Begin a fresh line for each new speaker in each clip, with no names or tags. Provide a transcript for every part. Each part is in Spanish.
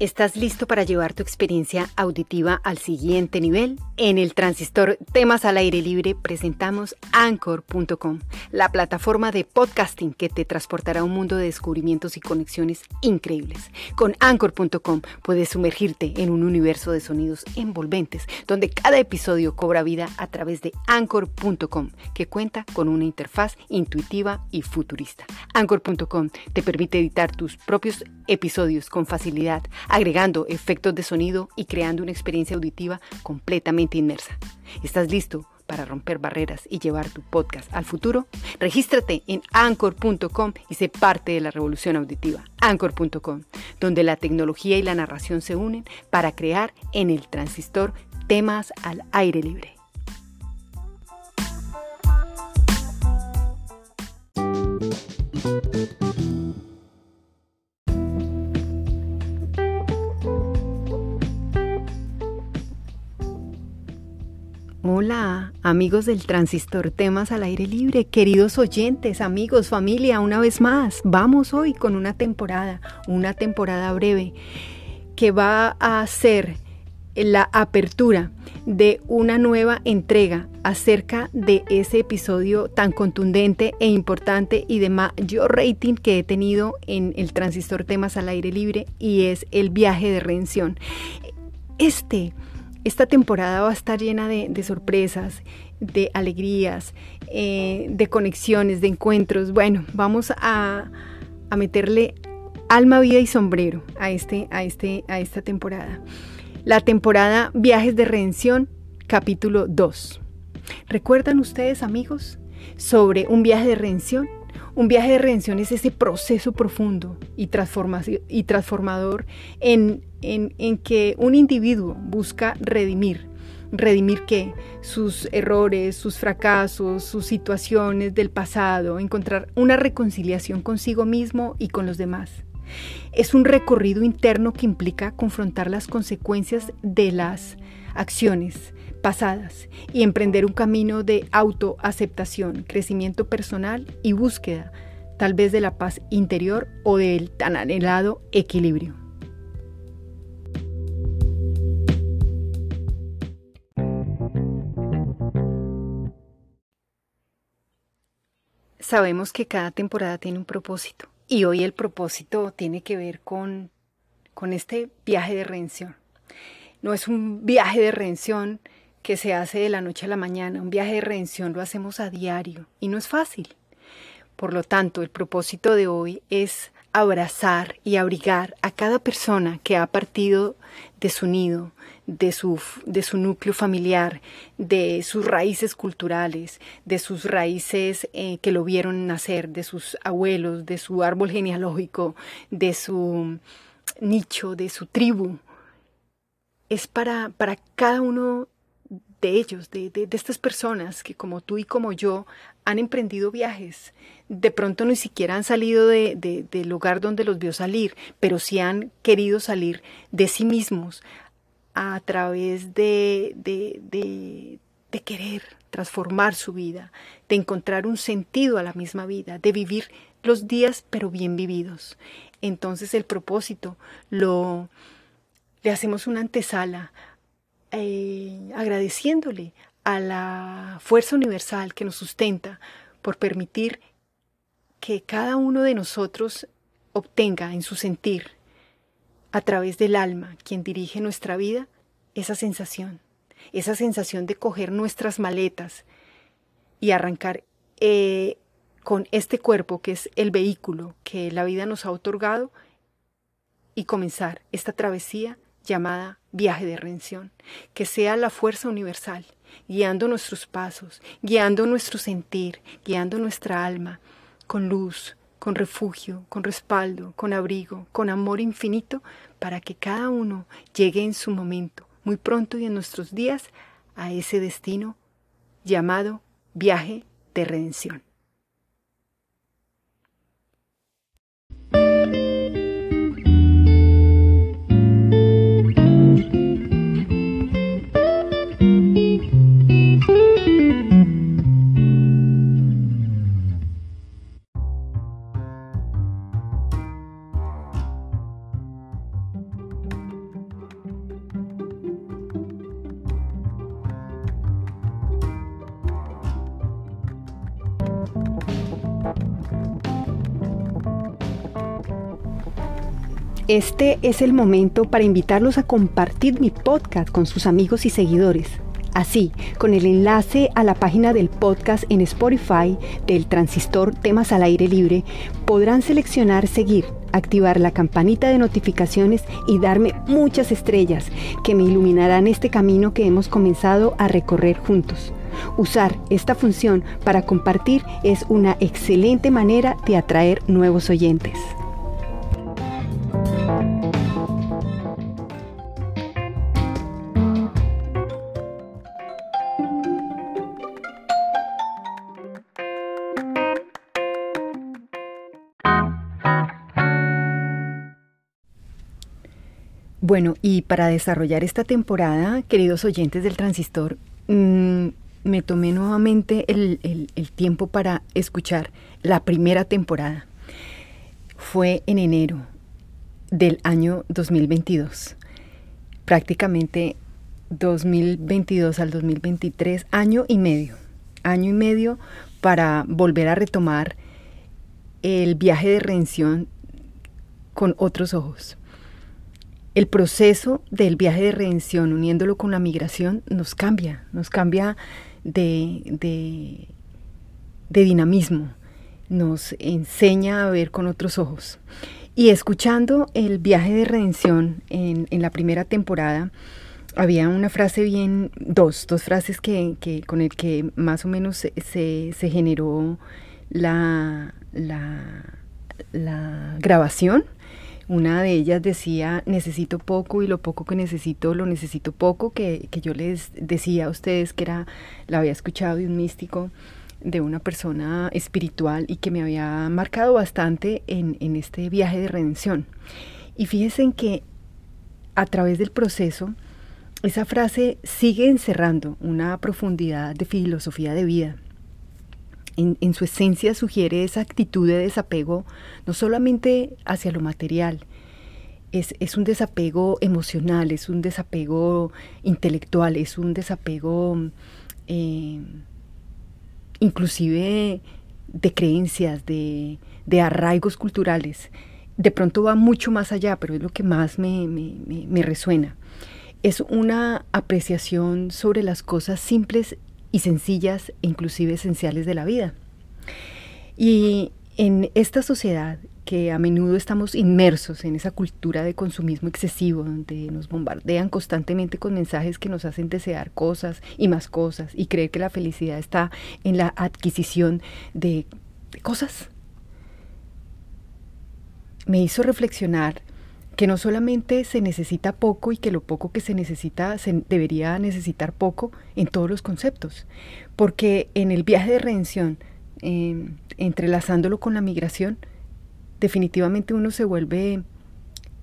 ¿Estás listo para llevar tu experiencia auditiva al siguiente nivel? En el transistor Temas al Aire Libre presentamos Anchor.com, la plataforma de podcasting que te transportará a un mundo de descubrimientos y conexiones increíbles. Con Anchor.com puedes sumergirte en un universo de sonidos envolventes, donde cada episodio cobra vida a través de Anchor.com, que cuenta con una interfaz intuitiva y futurista. Anchor.com te permite editar tus propios episodios con facilidad agregando efectos de sonido y creando una experiencia auditiva completamente inmersa. ¿Estás listo para romper barreras y llevar tu podcast al futuro? Regístrate en anchor.com y sé parte de la revolución auditiva. Anchor.com, donde la tecnología y la narración se unen para crear en el transistor temas al aire libre. Hola, amigos del Transistor Temas al Aire Libre, queridos oyentes, amigos, familia, una vez más, vamos hoy con una temporada, una temporada breve que va a ser la apertura de una nueva entrega acerca de ese episodio tan contundente e importante y de mayor rating que he tenido en el Transistor Temas al Aire Libre y es el viaje de redención. Este esta temporada va a estar llena de, sorpresas, de alegrías, eh, de conexiones, de encuentros. Bueno, vamos a, meterle alma, vida y sombrero a, este, a, este, a esta temporada. La temporada Viajes de Redención, capítulo 2. ¿Recuerdan ustedes, amigos, sobre un viaje de redención? Un viaje de redención es ese proceso profundo y transformador en, en, que un individuo busca redimir. ¿Redimir qué? Sus errores, sus fracasos, sus situaciones del pasado, encontrar una reconciliación consigo mismo y con los demás. Es un recorrido interno que implica confrontar las consecuencias de las acciones, pasadas y emprender un camino de autoaceptación, crecimiento personal y búsqueda tal vez de la paz interior o del tan anhelado equilibrio. Sabemos que cada temporada tiene un propósito y hoy el propósito tiene que ver con, con este viaje de redención. No es un viaje de redención que se hace de la noche a la mañana. Un viaje de redención lo hacemos a diario y no es fácil. Por lo tanto, el propósito de hoy es abrazar y abrigar a cada persona que ha partido de su nido, de su, de su núcleo familiar, de sus raíces culturales, de sus raíces eh, que lo vieron nacer, de sus abuelos, de su árbol genealógico, de su nicho, de su tribu. Es para, para cada uno de ellos, de, de, estas personas que como tú y como yo han emprendido viajes. De pronto ni siquiera han salido de, del lugar donde los vio salir, pero sí han querido salir de sí mismos a través de, de, de querer transformar su vida, de encontrar un sentido a la misma vida, de vivir los días pero bien vividos. Entonces el propósito lo le hacemos una antesala eh, agradeciéndole a la fuerza universal que nos sustenta por permitir que cada uno de nosotros obtenga en su sentir, a través del alma, quien dirige nuestra vida, esa sensación, esa sensación de coger nuestras maletas y arrancar eh, con este cuerpo que es el vehículo que la vida nos ha otorgado y comenzar esta travesía llamada viaje de redención, que sea la fuerza universal, guiando nuestros pasos, guiando nuestro sentir, guiando nuestra alma, con luz, con refugio, con respaldo, con abrigo, con amor infinito, para que cada uno llegue en su momento, muy pronto y en nuestros días, a ese destino llamado viaje de redención. Este es el momento para invitarlos a compartir mi podcast con sus amigos y seguidores. Así, con el enlace a la página del podcast en Spotify del transistor Temas al Aire Libre, podrán seleccionar seguir, activar la campanita de notificaciones y darme muchas estrellas que me iluminarán este camino que hemos comenzado a recorrer juntos. Usar esta función para compartir es una excelente manera de atraer nuevos oyentes. Bueno, y para desarrollar esta temporada, queridos oyentes del transistor, mm, me tomé nuevamente el, tiempo para escuchar la primera temporada. Fue en enero del año 2022. Prácticamente 2022 al 2023, año y medio. Año y medio para volver a retomar el viaje de redención con otros ojos. El proceso del viaje de redención, uniéndolo con la migración, nos cambia, nos cambia de, de, dinamismo, nos enseña a ver con otros ojos. Y escuchando el viaje de redención en, la primera temporada, había una frase bien, dos, dos frases que, con el que más o menos se, se, generó la, la grabación. Una de ellas decía, necesito poco y lo poco que necesito, lo necesito poco, que, que yo les decía a ustedes que era, la había escuchado de un místico, de una persona espiritual y que me había marcado bastante en, en este viaje de redención. Y fíjense en que a través del proceso, esa frase sigue encerrando una profundidad de filosofía de vida en, su esencia sugiere esa actitud de desapego, no solamente hacia lo material, es, un desapego emocional, es un desapego intelectual, es un desapego eh, inclusive de creencias, de, arraigos culturales. De pronto va mucho más allá, pero es lo que más me, me resuena. Es una apreciación sobre las cosas simples y sencillas e inclusive esenciales de la vida. Y en esta sociedad que a menudo estamos inmersos en esa cultura de consumismo excesivo, donde nos bombardean constantemente con mensajes que nos hacen desear cosas y más cosas y creer que la felicidad está en la adquisición de, cosas, me hizo reflexionar que no solamente se necesita poco y que lo poco que se necesita se debería necesitar poco en todos los conceptos, porque en el viaje de redención, em, entrelazándolo con la migración, definitivamente uno se vuelve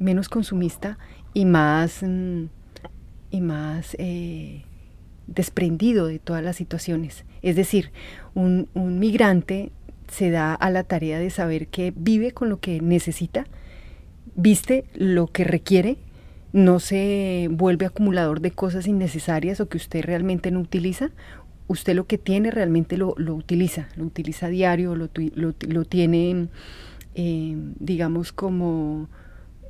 menos consumista y más, mm, y más eh, desprendido de todas las situaciones. Es decir, un migrante se da a la tarea de saber que vive con lo que necesita, viste lo que requiere, no se vuelve acumulador de cosas innecesarias o que usted realmente no utiliza, usted lo que tiene realmente lo, utiliza, lo utiliza a diario, lo, lo, tiene, eh, digamos, como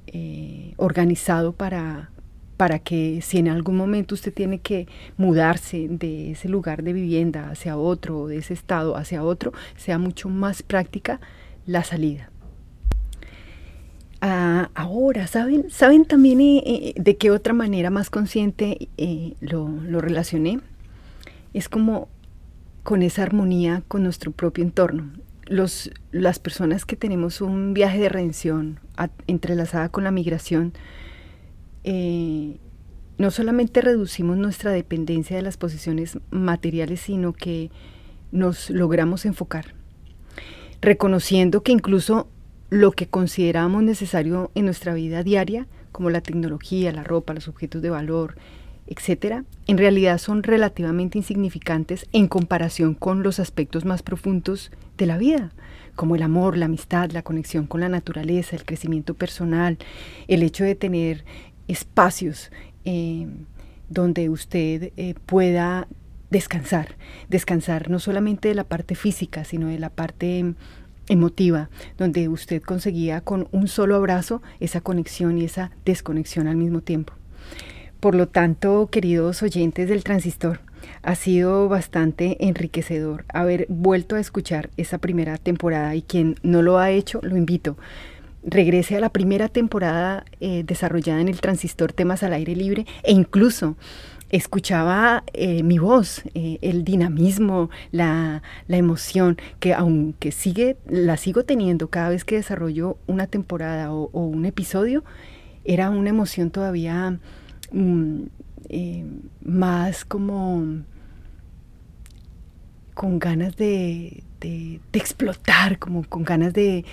eh, organizado para, para que si en algún momento usted tiene que mudarse de ese lugar de vivienda hacia otro, de ese estado hacia otro, sea mucho más práctica la salida. Ah, ahora, ¿saben, ¿saben también eh, eh, de qué otra manera más consciente eh, lo, relacioné? Es como con esa armonía con nuestro propio entorno. Los, las personas que tenemos un viaje de redención entrelazada con la migración, no solamente reducimos nuestra dependencia de las posiciones materiales, sino que nos logramos enfocar, reconociendo que incluso lo que consideramos necesario en nuestra vida diaria, como la tecnología, la ropa, los objetos de valor, etcétera, en realidad son relativamente insignificantes en comparación con los aspectos más profundos de la vida, como el amor, la amistad, la conexión con la naturaleza, el crecimiento personal, el hecho de tener espacios eh, donde usted eh, pueda descansar, descansar no solamente de la parte física, sino de la parte emotiva, donde usted conseguía con un solo abrazo esa conexión y esa desconexión al mismo tiempo. Por lo tanto, queridos oyentes del transistor, ha sido bastante enriquecedor haber vuelto a escuchar esa primera temporada y quien no lo ha hecho, lo invito. Regrese a la primera temporada eh, desarrollada en el transistor temas al aire libre e incluso escuchaba eh, mi voz, eh, el dinamismo, la, emoción, que aunque sigue, la sigo teniendo cada vez que desarrollo una temporada o, un episodio, era una emoción todavía mm, eh, más como con ganas de, explotar, como con ganas de,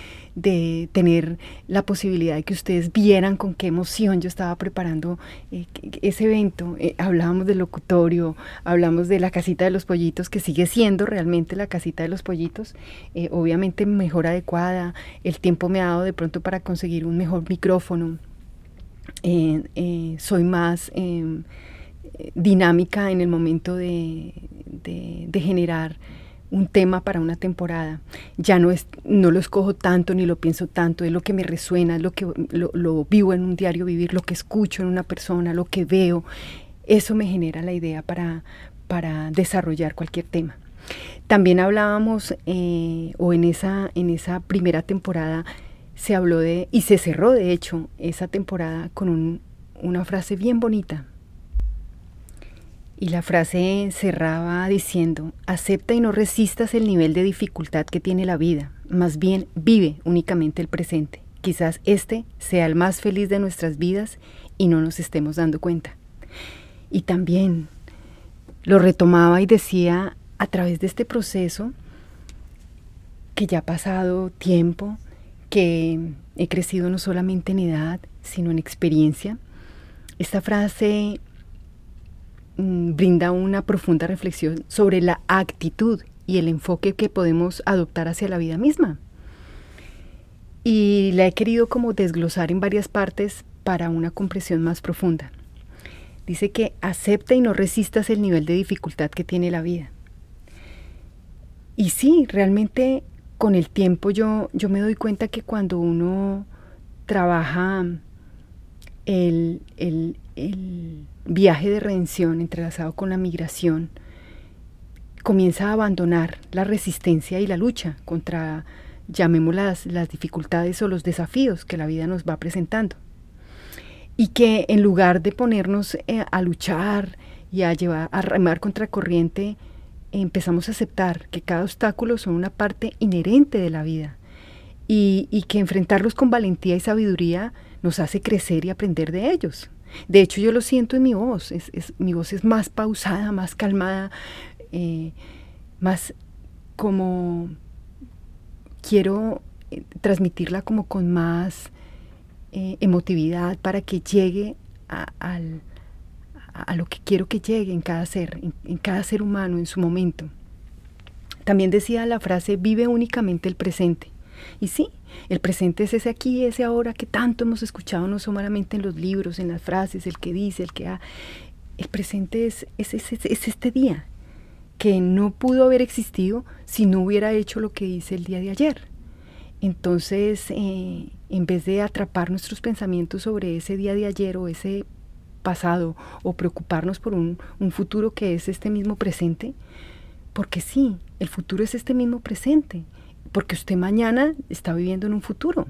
tener la posibilidad de que ustedes vieran con qué emoción yo estaba preparando eh, ese evento. Eh, hablábamos del locutorio, hablamos de la casita de los pollitos, que sigue siendo realmente la casita de los pollitos, eh, obviamente mejor adecuada, el tiempo me ha dado de pronto para conseguir un mejor micrófono. soy más em, dinámica en el momento de, de, generar un tema para una temporada. Ya no, es, no lo escojo tanto ni lo pienso tanto, es lo que me resuena, es lo que lo, vivo en un diario vivir, lo que escucho en una persona, lo que veo. Eso me genera la idea para, para desarrollar cualquier tema. También hablábamos, eh, o en esa, en esa primera temporada se habló de, y se cerró de hecho esa temporada con una frase bien bonita, y la frase cerraba diciendo, acepta y no resistas el nivel de dificultad que tiene la vida, más bien vive únicamente el presente. Quizás este sea el más feliz de nuestras vidas y no nos estemos dando cuenta. Y también lo retomaba y decía a través de este proceso que ya ha pasado tiempo, que he crecido no solamente en edad, sino en experiencia. Esta frase brinda una profunda reflexión sobre la actitud y el enfoque que podemos adoptar hacia la vida misma. Y la he querido como desglosar en varias partes para una comprensión más profunda. Dice que acepta y no resistas el nivel de dificultad que tiene la vida. Y sí, realmente con el tiempo yo, yo me doy cuenta que cuando uno trabaja el, el, el viaje de redención entrelazado con la migración, comienza a abandonar la resistencia y la lucha contra, llamémoslas, las dificultades o los desafíos que la vida nos va presentando. Y que en lugar de ponernos eh, a luchar y a, llevar, a remar contra corriente, empezamos a aceptar que cada obstáculo son una parte inherente de la vida y, y que enfrentarlos con valentía y sabiduría nos hace crecer y aprender de ellos. De hecho, yo lo siento en mi voz. Es, mi voz es más pausada, más calmada, eh, más como quiero eh, transmitirla como con más eh, emotividad para que llegue a, lo que quiero que llegue en cada ser, en cada ser humano en su momento. También decía la frase, vive únicamente el presente. Y sí, el presente es ese aquí, ese ahora que tanto hemos escuchado, no solamente en los libros, en las frases, el que dice, el que ha. El presente es, es, este día, que no pudo haber existido si no hubiera hecho lo que hice el día de ayer. Entonces, eh, en vez de atrapar nuestros pensamientos sobre ese día de ayer o ese pasado o preocuparnos por un, un futuro que es este mismo presente, porque sí, el futuro es este mismo presente porque usted mañana está viviendo en un futuro.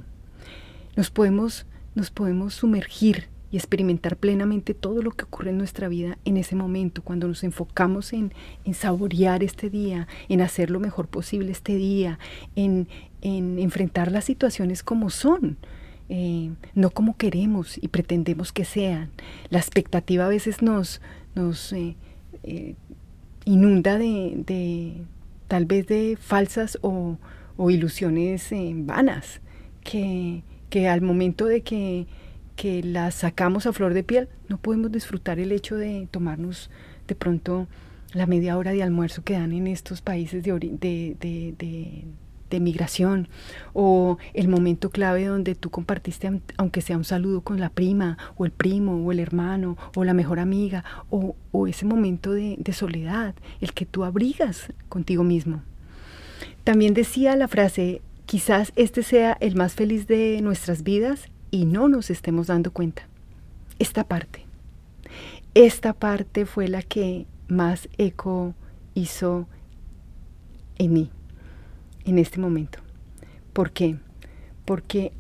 Nos podemos, nos podemos sumergir y experimentar plenamente todo lo que ocurre en nuestra vida en ese momento, cuando nos enfocamos en, saborear este día, en hacer lo mejor posible este día, en, enfrentar las situaciones como son. Eh, no como queremos y pretendemos que sean. La expectativa a veces nos, nos eh, eh, inunda de, tal vez de falsas o, o ilusiones eh, vanas que, que, al momento de que, que, las sacamos a flor de piel no podemos disfrutar el hecho de tomarnos de pronto la media hora de almuerzo que dan en estos países de, de, de, de migración o el momento clave donde tú compartiste aunque sea un saludo con la prima o el primo o el hermano o la mejor amiga o, o ese momento de, de soledad, el que tú abrigas contigo mismo. También decía la frase, quizás este sea el más feliz de nuestras vidas y no nos estemos dando cuenta. Esta parte. Esta parte fue la que más eco hizo en mí, en este momento. ¿Por qué? Porque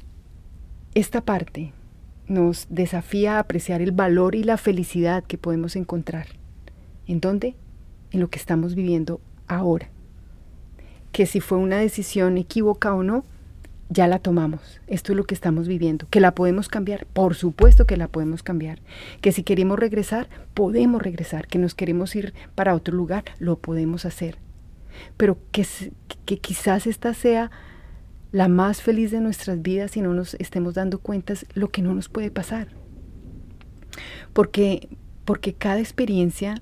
esta parte nos desafía a apreciar el valor y la felicidad que podemos encontrar. ¿En dónde? En lo que estamos viviendo ahora. Que si fue una decisión equívoca o no, ya la tomamos. Esto es lo que estamos viviendo. Que la podemos cambiar, por supuesto que la podemos cambiar. Que si queremos regresar, podemos regresar. Que nos queremos ir para otro lugar, lo podemos hacer. Pero que, que quizás esta sea la más feliz de nuestras vidas y no nos estemos dando cuenta lo que no nos puede pasar. Porque, porque cada experiencia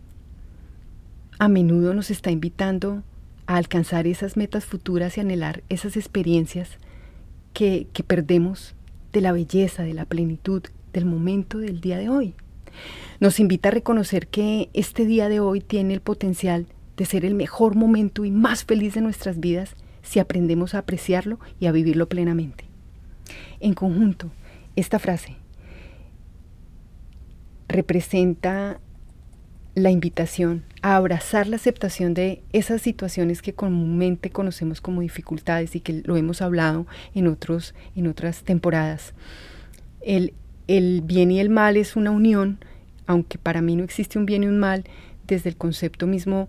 a menudo nos está invitando a alcanzar esas metas futuras y anhelar esas experiencias que, que perdemos de la belleza, de la plenitud, del momento del día de hoy. Nos invita a reconocer que este día de hoy tiene el potencial de ser el mejor momento y más feliz de nuestras vidas si aprendemos a apreciarlo y a vivirlo plenamente. En conjunto, esta frase representa la invitación a abrazar la aceptación de esas situaciones que comúnmente conocemos como dificultades y que lo hemos hablado en, otros, en otras temporadas. El, el bien y el mal es una unión, aunque para mí no existe un bien y un mal, desde el concepto mismo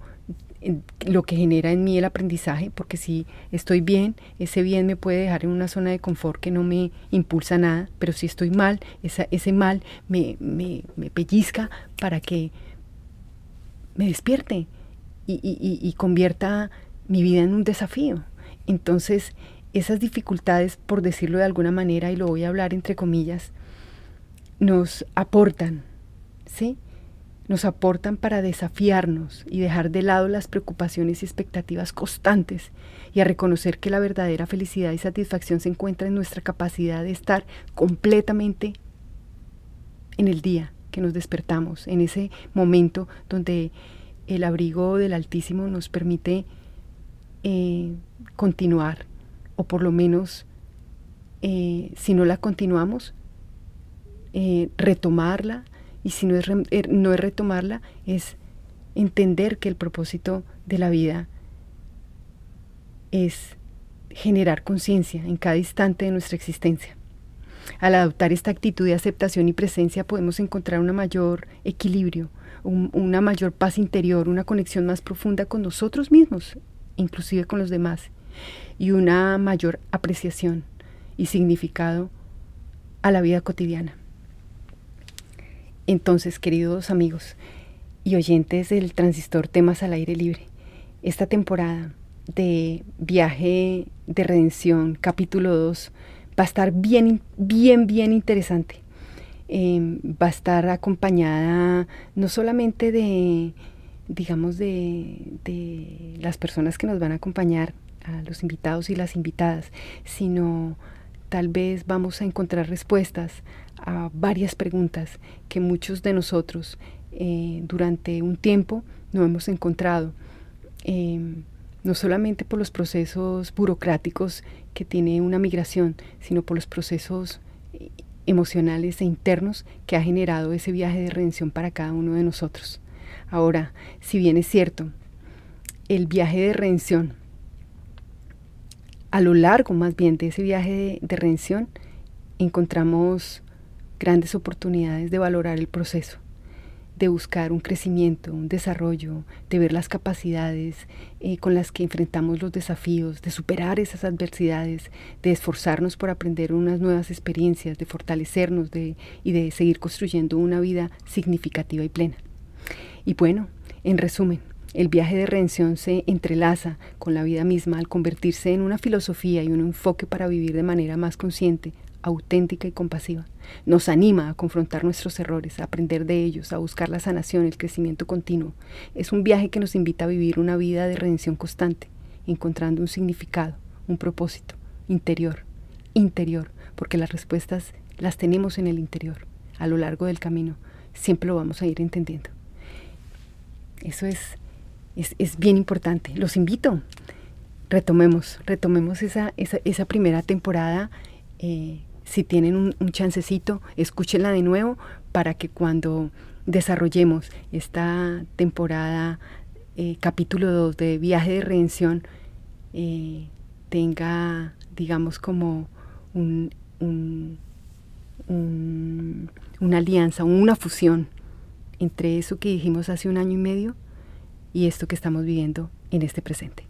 lo que genera en mí el aprendizaje, porque si estoy bien, ese bien me puede dejar en una zona de confort que no me impulsa nada, pero si estoy mal, ese mal me, me pellizca para que me despierte y, y, convierta mi vida en un desafío. Entonces, esas dificultades, por decirlo de alguna manera, y lo voy a hablar entre comillas, nos aportan, ¿sí? Nos aportan para desafiarnos y dejar de lado las preocupaciones y expectativas constantes y a reconocer que la verdadera felicidad y satisfacción se encuentra en nuestra capacidad de estar completamente en el día, que nos despertamos, en ese momento donde el abrigo del Altísimo nos permite eh, continuar, o por lo menos, eh, si no la continuamos, eh, retomarla, y si no es, no es retomarla, es entender que el propósito de la vida es generar conciencia en cada instante de nuestra existencia. Al adoptar esta actitud de aceptación y presencia podemos encontrar un mayor equilibrio, una mayor paz interior, una conexión más profunda con nosotros mismos, inclusive con los demás, y una mayor apreciación y significado a la vida cotidiana. Entonces, queridos amigos y oyentes del transistor Temas al Aire Libre, esta temporada de viaje de redención, capítulo 2, va a estar bien, bien, bien interesante. Em, va a estar acompañada no solamente de, digamos, de, de las personas que nos van a acompañar, a los invitados y las invitadas, sino tal vez vamos a encontrar respuestas a varias preguntas que muchos de nosotros eh, durante un tiempo no hemos encontrado. Em, no solamente por los procesos burocráticos que tiene una migración, sino por los procesos eh, emocionales e internos que ha generado ese viaje de redención para cada uno de nosotros. Ahora, si bien es cierto, el viaje de redención, a lo largo más bien de ese viaje de, de redención, encontramos grandes oportunidades de valorar el proceso de buscar un crecimiento, un desarrollo, de ver las capacidades eh, con las que enfrentamos los desafíos, de superar esas adversidades, de esforzarnos por aprender unas nuevas experiencias, de fortalecernos de, y de seguir construyendo una vida significativa y plena. Y bueno, en resumen, el viaje de redención se entrelaza con la vida misma al convertirse en una filosofía y un enfoque para vivir de manera más consciente, auténtica y compasiva. Nos anima a confrontar nuestros errores, a aprender de ellos, a buscar la sanación, el crecimiento continuo. Es un viaje que nos invita a vivir una vida de redención constante, encontrando un significado, un propósito interior, interior, porque las respuestas las tenemos en el interior. A lo largo del camino siempre lo vamos a ir entendiendo. Eso es, es, es bien importante. Los invito retomemos, retomemos esa, esa, primera temporada. Eh, si tienen un, chancecito, escúchenla de nuevo para que cuando desarrollemos esta temporada, eh, capítulo 2 de Viaje de Redención, eh, tenga, digamos, como un, una alianza, una fusión entre eso que dijimos hace un año y medio y esto que estamos viviendo en este presente.